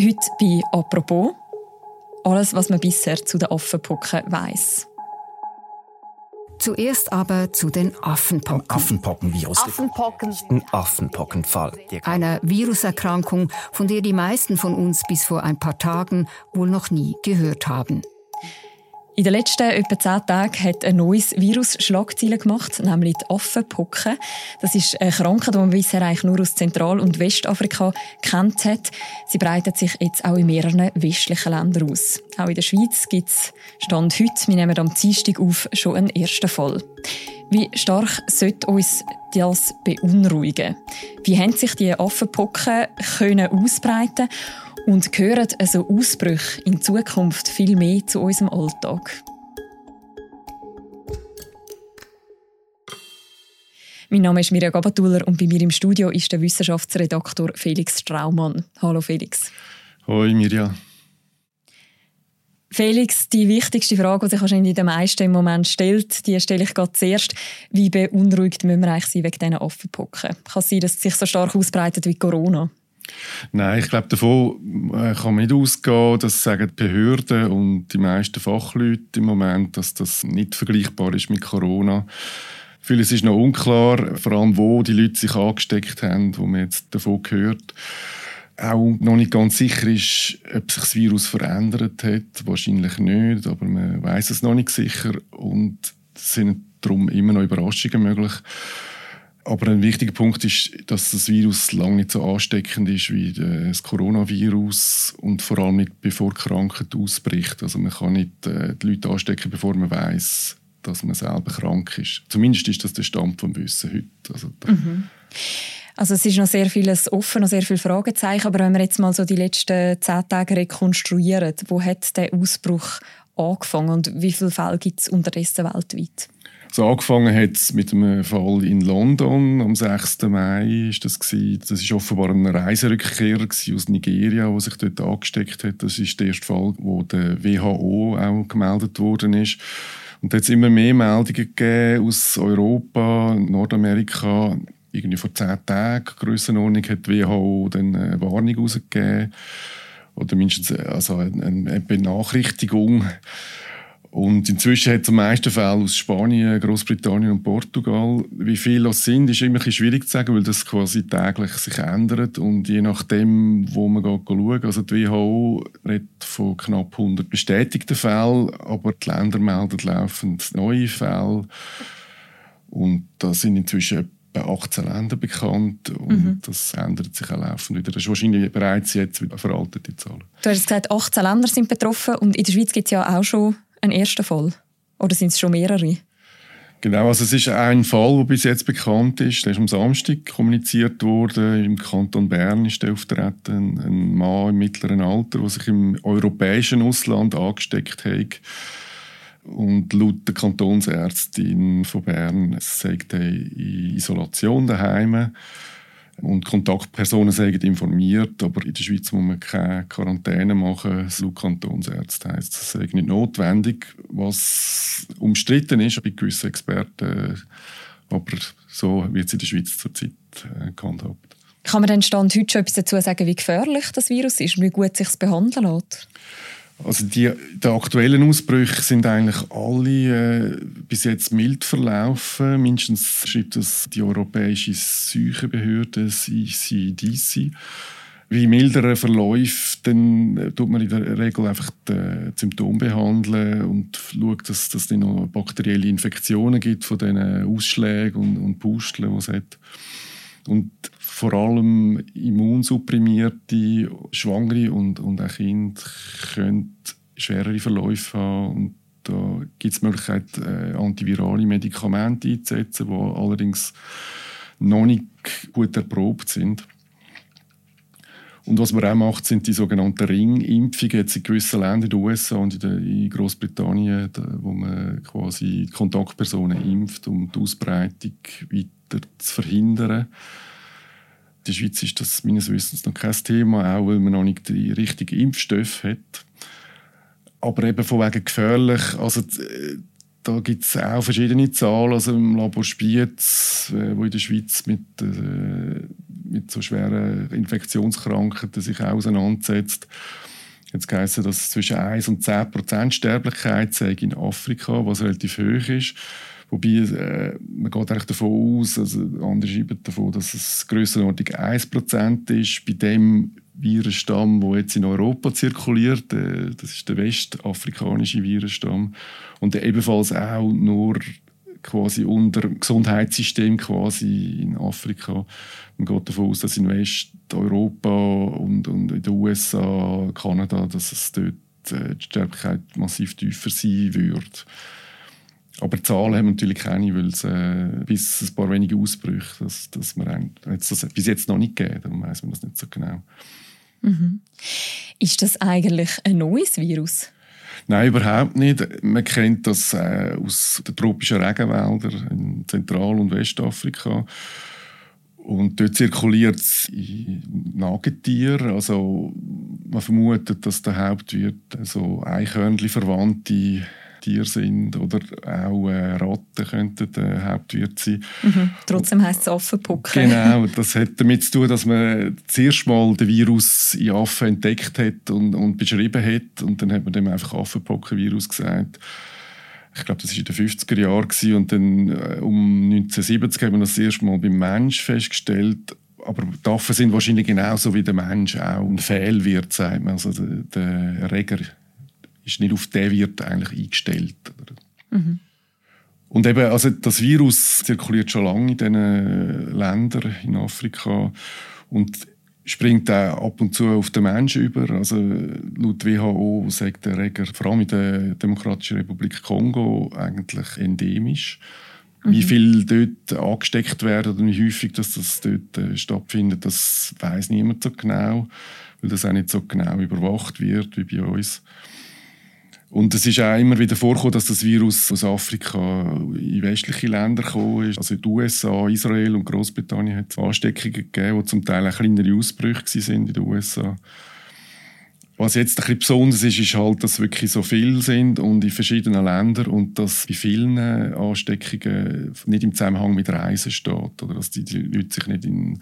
Heute bei «Apropos» alles, was man bisher zu den Affenpocken weiss. Zuerst aber zu den Affenpocken. Affenpockenvirus. Affenpocken. Ein Affenpockenfall. Eine Viruserkrankung, von der die meisten von uns bis vor ein paar Tagen wohl noch nie gehört haben. In den letzten etwa zehn Tagen hat ein neues Virus Schlagzeilen gemacht, nämlich die Affenpocken. Das ist eine Krankheit, die man bisher eigentlich nur aus Zentral- und Westafrika kennt hat. Sie breitet sich jetzt auch in mehreren westlichen Ländern aus. Auch in der Schweiz gibt es Stand heute, wir nehmen am Dienstag auf, schon einen ersten Fall. Wie stark sollte uns das beunruhigen? Wie haben sich die Affenpocken können ausbreiten und gehören also Ausbrüche in Zukunft viel mehr zu unserem Alltag? Mein Name ist Mirja Gabatuller und bei mir im Studio ist der Wissenschaftsredaktor Felix Straumann. Hallo Felix. Hoi Mirja. Felix, die wichtigste Frage, die sich wahrscheinlich den meisten im Moment stellt, die stelle ich gerade zuerst. Wie beunruhigt müssen wir eigentlich sein wegen diesen Affenpocken? Kann es sein, dass es sich so stark ausbreitet wie Corona? Nein, ich glaube, davon äh, kann man nicht ausgehen. Das sagen die Behörden und die meisten Fachleute im Moment, dass das nicht vergleichbar ist mit Corona. Vieles ist noch unklar, vor allem wo die Leute sich angesteckt haben, wo man jetzt davon gehört. Auch noch nicht ganz sicher ist, ob sich das Virus verändert hat. Wahrscheinlich nicht, aber man weiß es noch nicht sicher. Und es sind darum immer noch Überraschungen möglich. Aber ein wichtiger Punkt ist, dass das Virus lange nicht so ansteckend ist wie das Coronavirus und vor allem nicht bevor Krankheit ausbricht. Also man kann nicht äh, die Leute anstecken, bevor man weiß, dass man selber krank ist. Zumindest ist das der Stand vom Wissen heute. Also, mhm. also es ist noch sehr vieles offen, noch sehr viele Fragezeichen. Aber wenn wir jetzt mal so die letzten zehn Tage rekonstruieren, wo hat der Ausbruch angefangen und wie viele Fälle gibt es unterdessen weltweit? So angefangen hat es mit einem Fall in London am 6. Mai. Ist das, gewesen. das ist offenbar ein Reiserückkehrer aus Nigeria, der sich dort angesteckt hat. Das ist der erste Fall, wo der WHO auch gemeldet worden ist. Und da hat es immer mehr Meldungen gegeben aus Europa, Nordamerika. Irgendwie vor zehn Tagen, Grössenordnung, hat die WHO dann eine Warnung herausgegeben. Oder mindestens also eine Benachrichtigung und inzwischen hat es am meisten Fälle aus Spanien, Großbritannien und Portugal. Wie viele das sind, ist immer ein schwierig zu sagen, weil das quasi täglich sich ändert. Und je nachdem, wo man schauen, also die WHO redet von knapp 100 bestätigten Fällen, aber die Länder melden laufend neue Fälle. Und da sind inzwischen etwa 18 Länder bekannt und mhm. das ändert sich auch laufend wieder. Das ist wahrscheinlich bereits jetzt wieder veraltete Zahlen. Du hast gesagt, 18 Länder sind betroffen und in der Schweiz gibt es ja auch schon ein erster Fall? Oder sind es schon mehrere? Genau, also es ist ein Fall, der bis jetzt bekannt ist. Der ist am Samstag kommuniziert worden. Im Kanton Bern ist der auftreten. Ein Mann im mittleren Alter, der sich im europäischen Ausland angesteckt hat. Und laut der Kantonsärztin von Bern sagt er in Isolation daheim und Kontaktpersonen sagen informiert, aber in der Schweiz muss man keine Quarantäne machen. Laut Kantonsärzte heisst, das sei nicht notwendig, was umstritten ist bei gewissen Experten, aber so wird es in der Schweiz zurzeit äh, gehandhabt. Kann man denn Stand heute schon etwas dazu sagen, wie gefährlich das Virus ist und wie gut sich behandeln lässt? Also die, die aktuellen Ausbrüche sind eigentlich alle äh, bis jetzt mild verlaufen. Mindestens schreibt das die Europäische Seuchenbehörde. Wie milder verläuft, dann äh, tut man in der Regel einfach die Symptome behandeln und schaut, dass, dass es noch bakterielle Infektionen gibt von diesen Ausschlägen und, und Pusteln, die es hat. Und vor allem immunsupprimierte Schwangere und, und auch Kinder können schwerere Verläufe haben. Und da gibt es die Möglichkeit, äh, antivirale Medikamente einzusetzen, die allerdings noch nicht gut erprobt sind. Und was man auch macht, sind die sogenannten Ringimpfungen. Jetzt in gewissen Ländern, in den USA und in, Großbritannien, wo man quasi Kontaktpersonen impft, um die Ausbreitung weiter zu verhindern. In der Schweiz ist das meines Wissens noch kein Thema, auch weil man noch nicht die richtigen Impfstoffe hat. Aber eben von wegen gefährlich, also äh, da gibt es auch verschiedene Zahlen. Also im Labor Spiez, äh, wo in der Schweiz mit, äh, mit so schweren Infektionskrankheiten sich auseinandersetzt. Jetzt heisst dass zwischen 1 und 10 Prozent Sterblichkeit in Afrika, was relativ hoch ist. Wobei, äh, man geht eigentlich davon aus, also andere schreiben davon, dass es grössenordnung 1 Prozent ist. Bei dem Virenstamm, der jetzt in Europa zirkuliert, äh, das ist der westafrikanische Virenstamm. Und ebenfalls auch nur quasi unter Gesundheitssystem quasi in Afrika. Man geht davon aus, dass in Westeuropa und, und in den USA, Kanada, dass es dort äh, die Sterblichkeit massiv tiefer sein wird. Aber Zahlen haben wir natürlich keine, weil es äh, bis ein paar wenige Ausbrüche, das, das wir das bis jetzt noch nicht gegeben, darum weiß man das nicht so genau. Mhm. Ist das eigentlich ein neues Virus? Nein, überhaupt nicht. Man kennt das äh, aus den tropischen Regenwäldern in Zentral- und Westafrika. Und dort zirkuliert es in Nagetieren. Also man vermutet, dass der Hauptwirt so Eichhörnchen verwandte Tiere sind oder auch äh, Ratten könnten der Hauptwirt sein. Mhm. Trotzdem heisst es Affenpocken. Genau, das hat damit zu tun, dass man zuerst mal den Virus in Affen entdeckt hat und, und beschrieben hat und dann hat man dem einfach Affenpockenvirus gesagt. Ich glaube, das war in den 50er Jahren und dann äh, um 1970 haben wir das erste Mal beim Mensch festgestellt aber die Affen sind wahrscheinlich genauso wie der Mensch auch ein Fehlwirt, sagt man. Also der, der Erreger ist nicht auf den Wirt eigentlich eingestellt. Mhm. Und eben, also das Virus zirkuliert schon lange in diesen Ländern in Afrika und springt auch ab und zu auf den Menschen über. Also laut WHO sagt der Erreger vor allem in der Demokratischen Republik Kongo eigentlich endemisch. Mhm. Wie viel dort angesteckt werden oder wie häufig dass das dort äh, stattfindet, das weiß niemand so genau, weil das auch nicht so genau überwacht wird wie bei uns. Und es ist auch immer wieder vorgekommen, dass das Virus aus Afrika in westliche Länder gekommen ist. Also in den USA, Israel und Großbritannien hat es Ansteckungen gegeben, die zum Teil auch kleinere Ausbrüche sind in den USA. Was jetzt ein bisschen besonders ist, ist halt, dass wirklich so viele sind und in verschiedenen Ländern und dass bei vielen Ansteckungen nicht im Zusammenhang mit Reisen steht. Oder dass die Leute sich nicht in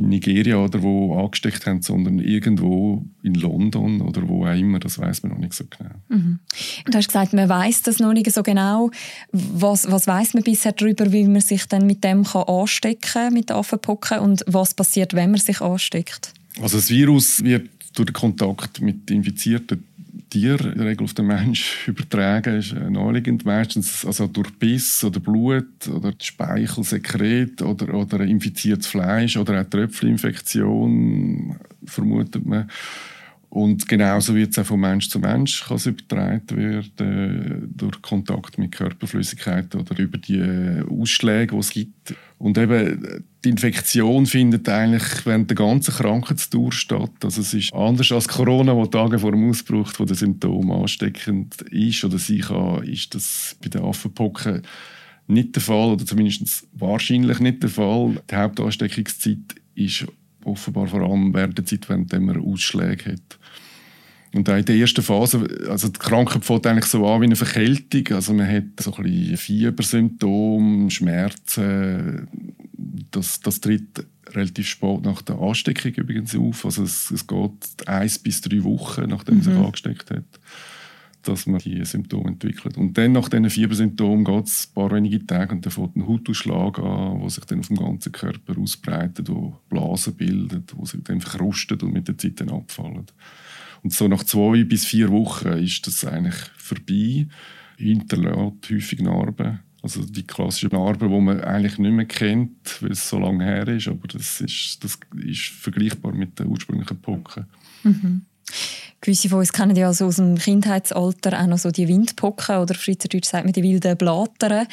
in Nigeria oder wo angesteckt haben, sondern irgendwo in London oder wo auch immer, das weiß man noch nicht so genau. Mhm. Du hast gesagt, man weiß das noch nicht so genau. Was, was weiß man bisher darüber, wie man sich dann mit dem kann anstecken mit Affenpocken und was passiert, wenn man sich ansteckt? Also das Virus wird durch den Kontakt mit infizierten Tier in der Regel auf den Mensch übertragen, ist äh, naheliegend. Meistens also durch Biss oder Blut oder Speichelsekret oder, oder infiziertes Fleisch oder auch Tröpfelinfektion vermutet man. Und genauso wird es auch von Mensch zu Mensch kann übertragen werden, durch Kontakt mit Körperflüssigkeiten oder über die äh, Ausschläge, die es gibt. Und eben, die Infektion findet eigentlich während der ganzen Krankheitsdauer statt. Also es ist anders als Corona, wo Tage vor dem Ausbruch wo der Symptom ansteckend ist oder sein kann, ist das bei den Affenpocken nicht der Fall oder zumindest wahrscheinlich nicht der Fall. Die Hauptansteckungszeit ist offenbar vor allem während der Zeit, wenn man Ausschläge hat. Und auch in der ersten Phase, also die Krankheit fängt eigentlich so an wie eine Verkältung. Also man hat so ein bisschen Fiebersymptome, Schmerzen. Das, das tritt relativ spät nach der Ansteckung übrigens auf. Also es, es geht eins bis drei Wochen, nachdem man mhm. sich angesteckt hat, dass man die Symptome entwickelt. Und dann nach diesen Fiebersymptomen geht es ein paar wenige Tage und dann fängt ein Hautausschlag an, der sich dann auf dem ganzen Körper ausbreitet, wo Blasen bildet, wo sich dann verkrustet und mit der Zeit dann abfallen. Und so nach zwei bis vier Wochen ist das eigentlich vorbei. Hinterlässt häufig Narben. Also die klassischen Narben, die man eigentlich nicht mehr kennt, weil es so lange her ist. Aber das ist, das ist vergleichbar mit den ursprünglichen Pocken. Mhm. Gewisse von uns kennen ja also aus dem Kindheitsalter auch noch so die Windpocken oder auf Schweizerdeutsch sagt man die wilden Blätter.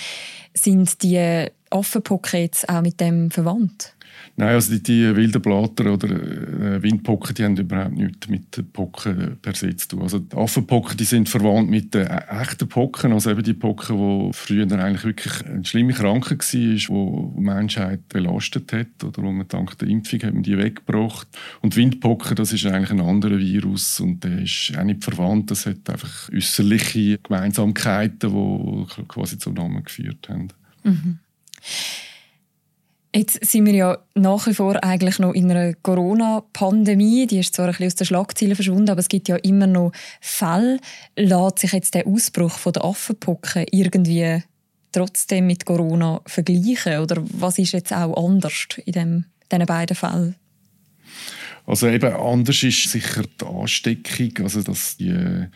Sind die Affenpocken jetzt auch mit dem verwandt? Nein, also die, die wilden Blatter oder äh, Windpocken, die haben überhaupt nichts mit den Pocken per se zu tun. Also die Affenpocken, die sind verwandt mit den äh, echten Pocken, also eben die Pocken, die früher eigentlich wirklich eine schlimme Krankheit war, die die Menschheit belastet hat oder wo man dank der Impfung hat man die weggebracht. Und Windpocken, das ist eigentlich ein anderer Virus und der ist auch nicht verwandt, das hat einfach äußerliche Gemeinsamkeiten, die quasi zum Namen geführt haben. Mhm. Jetzt sind wir ja nach wie vor eigentlich noch in einer Corona-Pandemie. Die ist zwar ein bisschen aus den Schlagzeilen verschwunden, aber es gibt ja immer noch Fälle. Lässt sich jetzt der Ausbruch von der Affenpocken irgendwie trotzdem mit Corona vergleichen? Oder was ist jetzt auch anders in dem, diesen beiden Fällen? Also eben anders ist sicher die Ansteckung, also dass die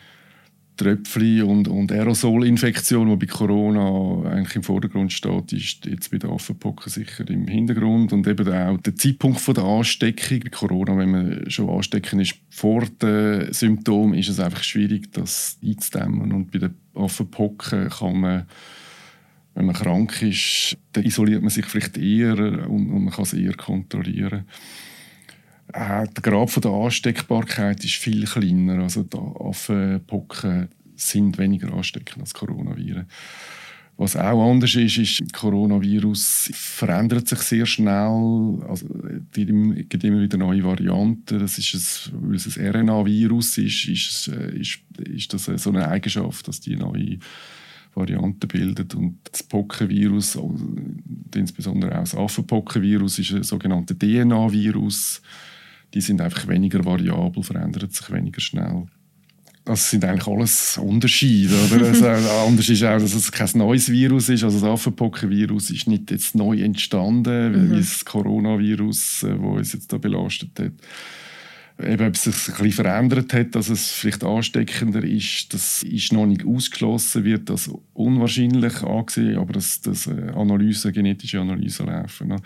Tröpfchen und, und Aerosolinfektion, die bei Corona eigentlich im Vordergrund steht, ist jetzt bei der Affenpocken sicher im Hintergrund. Und eben auch der Zeitpunkt von der Ansteckung. Bei Corona, wenn man schon anstecken ist vor den Symptomen, ist es einfach schwierig, das einzudämmen. Und bei der Affenpocken kann man wenn man krank ist, dann isoliert man sich vielleicht eher und, und man kann es eher kontrollieren. Äh, der Grad von der Ansteckbarkeit ist viel kleiner. Also die Affenpocken sind weniger ansteckend als Coronaviren. Was auch anders ist, ist, Coronavirus verändert sich sehr schnell. Also, es gibt immer wieder neue Varianten. Das ist ein, weil es ein RNA-Virus ist, ist, ist, ist das so eine Eigenschaft, dass die neue Varianten bildet. Und das Pockenvirus, insbesondere auch das Affenpockenvirus, ist ein sogenanntes DNA-Virus die sind einfach weniger variabel, verändern sich weniger schnell. Das sind eigentlich alles Unterschiede. Oder? Also, anders ist auch, dass es kein neues Virus ist. Also das Affenpockenvirus ist nicht jetzt neu entstanden, mhm. wie das Coronavirus, das äh, uns jetzt da belastet hat. Eben, ob es sich ein bisschen verändert hat, dass es vielleicht ansteckender ist, das ist noch nicht ausgeschlossen, wird das unwahrscheinlich angesehen, aber dass, dass äh, Analysen, genetische Analysen laufen.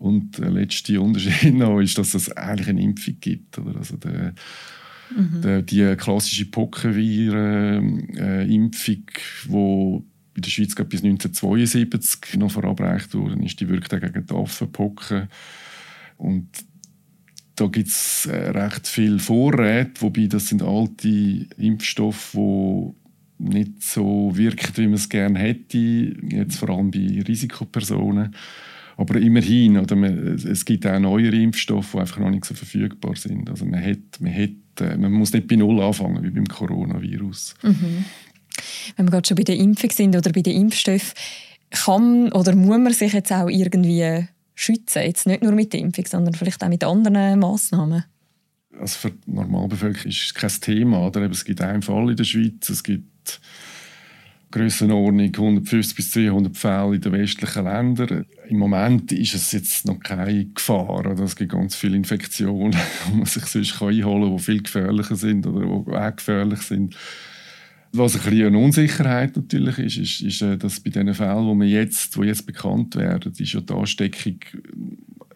Und der letzte Unterschied noch ist, dass es eigentlich eine Impfung gibt. Oder? Also der, mhm. der, die klassische Pockenviren-Impfung, die in der Schweiz bis 1972 noch verabreicht wurde, ist, die wirkt gegen die Affenpocken. Und da gibt es äh, recht viele Vorräte, wobei das sind alte Impfstoffe, die nicht so wirken, wie man es gerne hätte, jetzt vor allem bei Risikopersonen. Aber immerhin, oder man, es gibt auch neuere Impfstoffe, die einfach noch nicht so verfügbar sind. Also man, hat, man, hat, äh, man muss nicht bei Null anfangen, wie beim Coronavirus. Mhm. Wenn wir gerade schon bei den Impfungen sind oder bei den Impfstoffen, kann oder muss man sich jetzt auch irgendwie schützen? Jetzt nicht nur mit der Impfung, sondern vielleicht auch mit anderen Massnahmen? Also für die Normalbevölkerung ist es kein Thema. Oder? Es gibt einen Fall in der Schweiz, es gibt Grössenordnung 150 bis 200 Fälle in den westlichen Ländern. Im Moment ist es jetzt noch keine Gefahr. Oder? Es gibt ganz viele Infektionen, die man sich sonst einholen kann, die viel gefährlicher sind oder die auch gefährlich sind. Was ein bisschen eine Unsicherheit natürlich ist, ist, ist äh, dass bei den Fällen, die, wir jetzt, die jetzt bekannt werden, ist ja die Ansteckung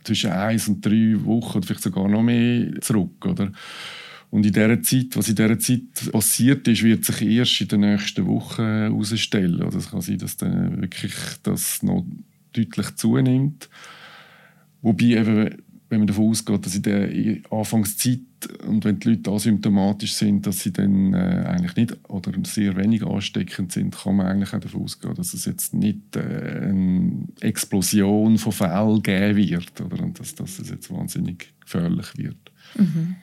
zwischen eins und drei Wochen vielleicht sogar noch mehr zurück. Oder? Und in dieser Zeit, was in dieser Zeit passiert ist, wird sich erst in den nächsten Wochen herausstellen. Also es kann sein, dass dann wirklich das noch deutlich zunimmt. Wobei eben, wenn man davon ausgeht, dass in der Anfangszeit und wenn die Leute asymptomatisch sind, dass sie dann äh, eigentlich nicht oder sehr wenig ansteckend sind, kann man eigentlich auch davon ausgehen, dass es jetzt nicht äh, eine Explosion von Fällen geben wird oder und dass, dass es jetzt wahnsinnig gefährlich wird. Mhm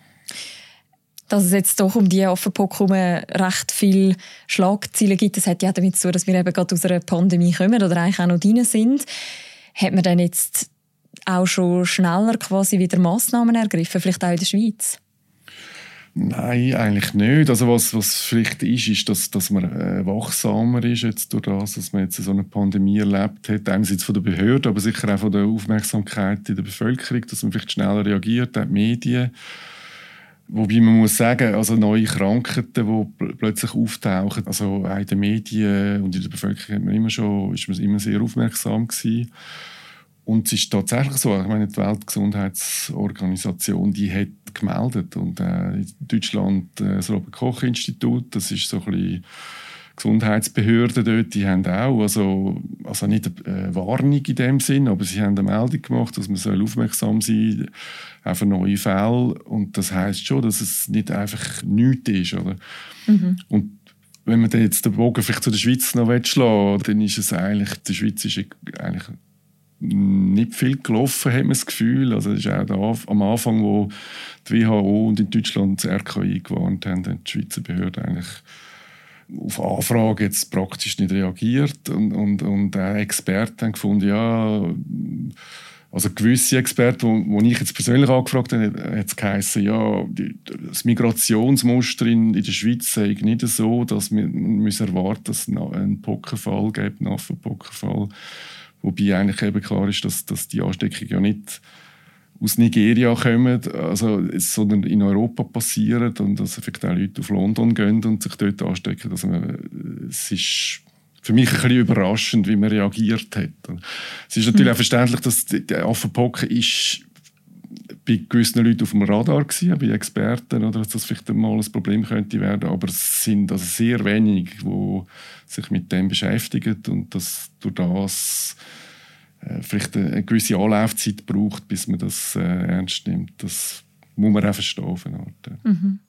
dass es jetzt doch um die Affenpocken recht viele Schlagzeilen gibt. Das hat ja damit zu tun, dass wir eben gerade aus einer Pandemie kommen oder eigentlich auch noch drin sind. Hat man dann jetzt auch schon schneller quasi wieder Massnahmen ergriffen, vielleicht auch in der Schweiz? Nein, eigentlich nicht. Also was, was vielleicht ist, ist, dass, dass man äh, wachsamer ist jetzt durch das, dass man jetzt so eine Pandemie erlebt hat. Einerseits von der Behörde, aber sicher auch von der Aufmerksamkeit in der Bevölkerung, dass man vielleicht schneller reagiert, auch die Medien. Wobei man muss sagen, also neue Krankheiten, die plötzlich auftauchen, also auch in den Medien und in der Bevölkerung hat man immer schon, ist man immer sehr aufmerksam gewesen. Und es ist tatsächlich so, ich meine, die Weltgesundheitsorganisation, die hat gemeldet und äh, in Deutschland äh, das Robert-Koch-Institut, das ist so ein bisschen Gesundheitsbehörden dort, die haben auch, also, also nicht eine Warnung in dem Sinn, aber sie haben eine Meldung gemacht, dass man soll aufmerksam sein auf neue Fälle und das heißt schon, dass es nicht einfach nichts ist, oder? Mhm. Und wenn man dann jetzt den Bogen vielleicht zu der Schweiz noch schlagen dann ist es eigentlich, die Schweiz ist eigentlich nicht viel gelaufen, hat man das Gefühl. Also das ist auch da, am Anfang, wo die WHO und in Deutschland das RKI gewarnt haben, haben die Schweizer Behörden eigentlich auf Anfrage jetzt praktisch nicht reagiert und, und, und auch Experten haben gefunden, ja, Also gewisse Experten, wo ich jetzt persönlich angefragt habe, hat es geheißen, ja, die, das Migrationsmuster in, in der Schweiz sei nicht so, dass wir, wir erwarten, dass es einen Pockenfall gibt, einen Affenpockenfall. Wobei eigentlich eben klar ist, dass, dass die Ansteckung ja nicht aus Nigeria kommen, also, sondern in Europa passieren und dass vielleicht auch Leute auf London gehen und sich dort anstecken. Also, es ist für mich ein bisschen überraschend, wie man reagiert hat. Es ist natürlich mhm. auch verständlich, dass der Affenpocken ist bei gewissen Leuten auf dem Radar gewesen, bei Experten, oder dass das vielleicht mal ein Problem könnte werden, aber es sind also sehr wenige, die sich mit dem beschäftigen und dass durch das vielleicht eine gewisse Anlaufzeit braucht, bis man das äh, ernst nimmt. Das muss man auch verstehen. Mhm.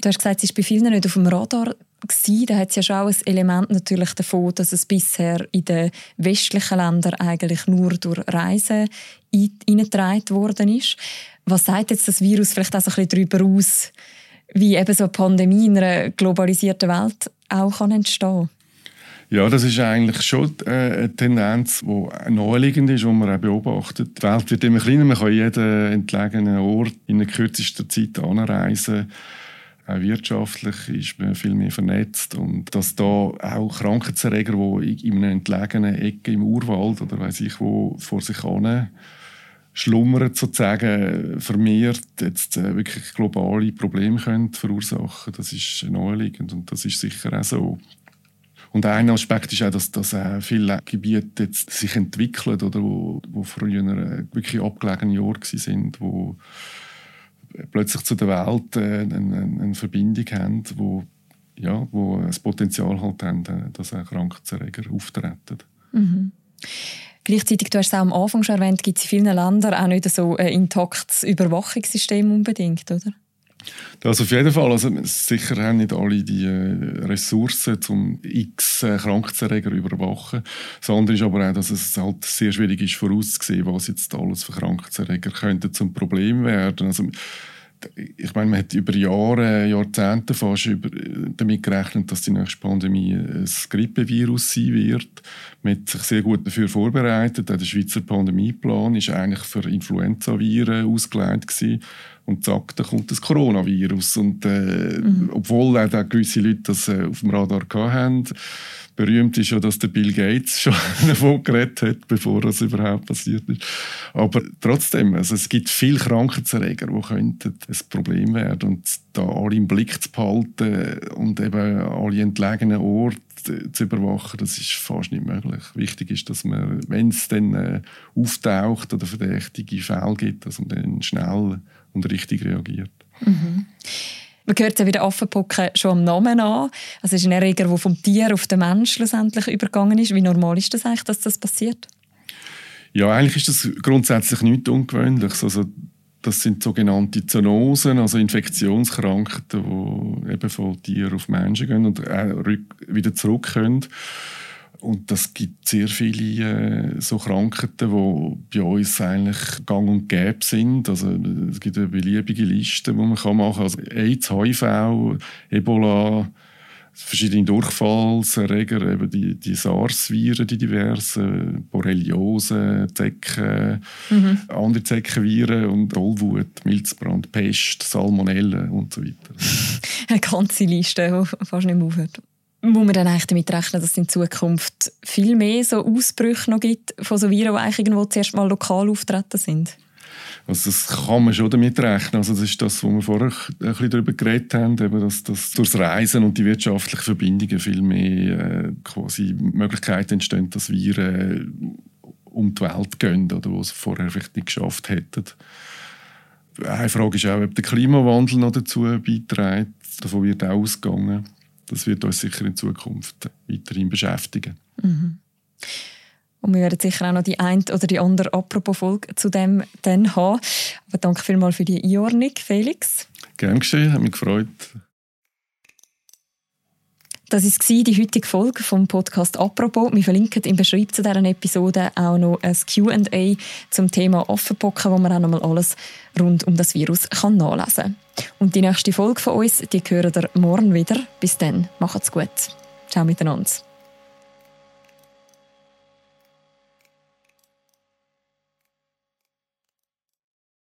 Du hast gesagt, es war bei vielen nicht auf dem Radar. Gewesen. Da hat es ja schon auch ein Element natürlich davon, dass es bisher in den westlichen Ländern eigentlich nur durch Reisen eingetragen worden ist. Was sagt jetzt das Virus vielleicht auch so ein bisschen darüber aus, wie eben so eine Pandemie in einer globalisierten Welt auch kann entstehen kann? Ja, das ist eigentlich schon äh, eine Tendenz, die naheliegend ist, die man auch beobachtet. Die Welt wird immer kleiner, man kann jeden entlegenen Ort in kürzester Zeit anreisen. Auch wirtschaftlich ist man viel mehr vernetzt. Und dass da auch Krankheitserreger, die in einer entlegenen Ecke im Urwald oder weiß ich wo vor sich hin schlummern sozusagen vermehrt jetzt äh, wirklich globale Probleme können verursachen das ist naheliegend und das ist sicher auch so. Und ein Aspekt ist auch, dass, dass äh, viele Gebiete jetzt sich entwickeln oder wo, wo früher äh, wirklich abgelegene Orte sind, wo plötzlich zu der Welt äh, eine, eine, Verbindung haben, wo ja, wo das Potenzial halt haben, äh, dass auch Krankheitserreger auftreten. Mhm. Gleichzeitig, du hast es auch am Anfang schon erwähnt, gibt es in vielen Ländern auch nicht so ein intaktes Überwachungssystem unbedingt, oder? Das auf jeden Fall. Also, sicher haben nicht alle die äh, Ressourcen, um x äh, Krankheitserreger zu überwachen. Das andere ist aber auch, dass es halt sehr schwierig ist, vorauszusehen, was jetzt alles für Krankheitserreger könnten zum Problem werden. Also, ich meine, man hat über Jahre, Jahrzehnte fast über, damit gerechnet, dass die nächste Pandemie ein Grippevirus sein wird. Man hat sich sehr gut dafür vorbereitet. Auch der Schweizer Pandemieplan ist eigentlich für Influenzaviren ausgelegt gewesen. Und zack, da kommt das Coronavirus. Und äh, mhm. obwohl auch gewisse Leute das äh, auf dem Radar hatten, berühmt ist ja, dass der Bill Gates schon davon geredet hat, bevor das überhaupt passiert ist. Aber trotzdem, also es gibt viele Krankheitserreger, die könnten ein Problem werden. Und da alle im Blick zu behalten und eben alle entlegenen Orte zu überwachen, das ist fast nicht möglich. Wichtig ist, dass man, wenn es dann äh, auftaucht oder verdächtige Fälle gibt, dass man dann schnell und richtig reagiert. Mhm. Man hört ja wie der Affenpocken schon am Namen an. Es ist ein Erreger, der vom Tier auf den Mensch schlussendlich übergegangen ist. Wie normal ist das eigentlich, dass das passiert? Ja, eigentlich ist das grundsätzlich nichts Ungewöhnliches. Also das sind sogenannte Zoonosen, also Infektionskrankheiten, die eben von Tieren auf Menschen gehen und auch wieder zurück können. Und das gibt sehr viele äh, so Krankheiten, die bei uns eigentlich gang und gäbe sind. Also, es gibt eine beliebige Liste, die man machen kann. Also AIDS, HIV, Ebola, verschiedene Durchfallserreger, eben die, die SARS-Viren, die diversen, Borreliose, Zecken, mhm. andere Zeckenviren und Tollwut, Milzbrand, Pest, Salmonellen und so weiter. Eine ganze Liste, die fast nicht mehr aufhört. Muss man dann eigentlich damit rechnen, dass es in Zukunft viel mehr so Ausbrüche noch gibt von so Viren, die eigentlich zuerst mal lokal auftreten sind? Also das kann man schon damit rechnen. Also das ist das, wo wir vorher ein bisschen darüber geredet haben, eben, dass, dass durch das Reisen und die wirtschaftlichen Verbindungen viel mehr äh, quasi Möglichkeiten entstehen, dass Viren äh, um die Welt gehen oder sie vorher vielleicht nicht geschafft hätten. Eine Frage ist auch, ob der Klimawandel noch dazu beiträgt. Davon wird auch ausgegangen das wird uns sicher in Zukunft weiterhin beschäftigen. Mhm. Und wir werden sicher auch noch die eine oder die andere Apropos-Folge zu dem dann haben. Aber danke vielmals für die Einordnung, Felix. Gerne geschehen, hat mich gefreut. Das war die heutige Folge vom Podcast «Apropos». Wir verlinken im Beschreibung zu dieser Episode auch noch ein Q&A zum Thema Affenpocken, wo man auch noch mal alles rund um das Virus kann nachlesen kann. Und die nächste Folge von uns, die hören ihr morgen wieder. Bis dann, macht's gut. Ciao miteinander.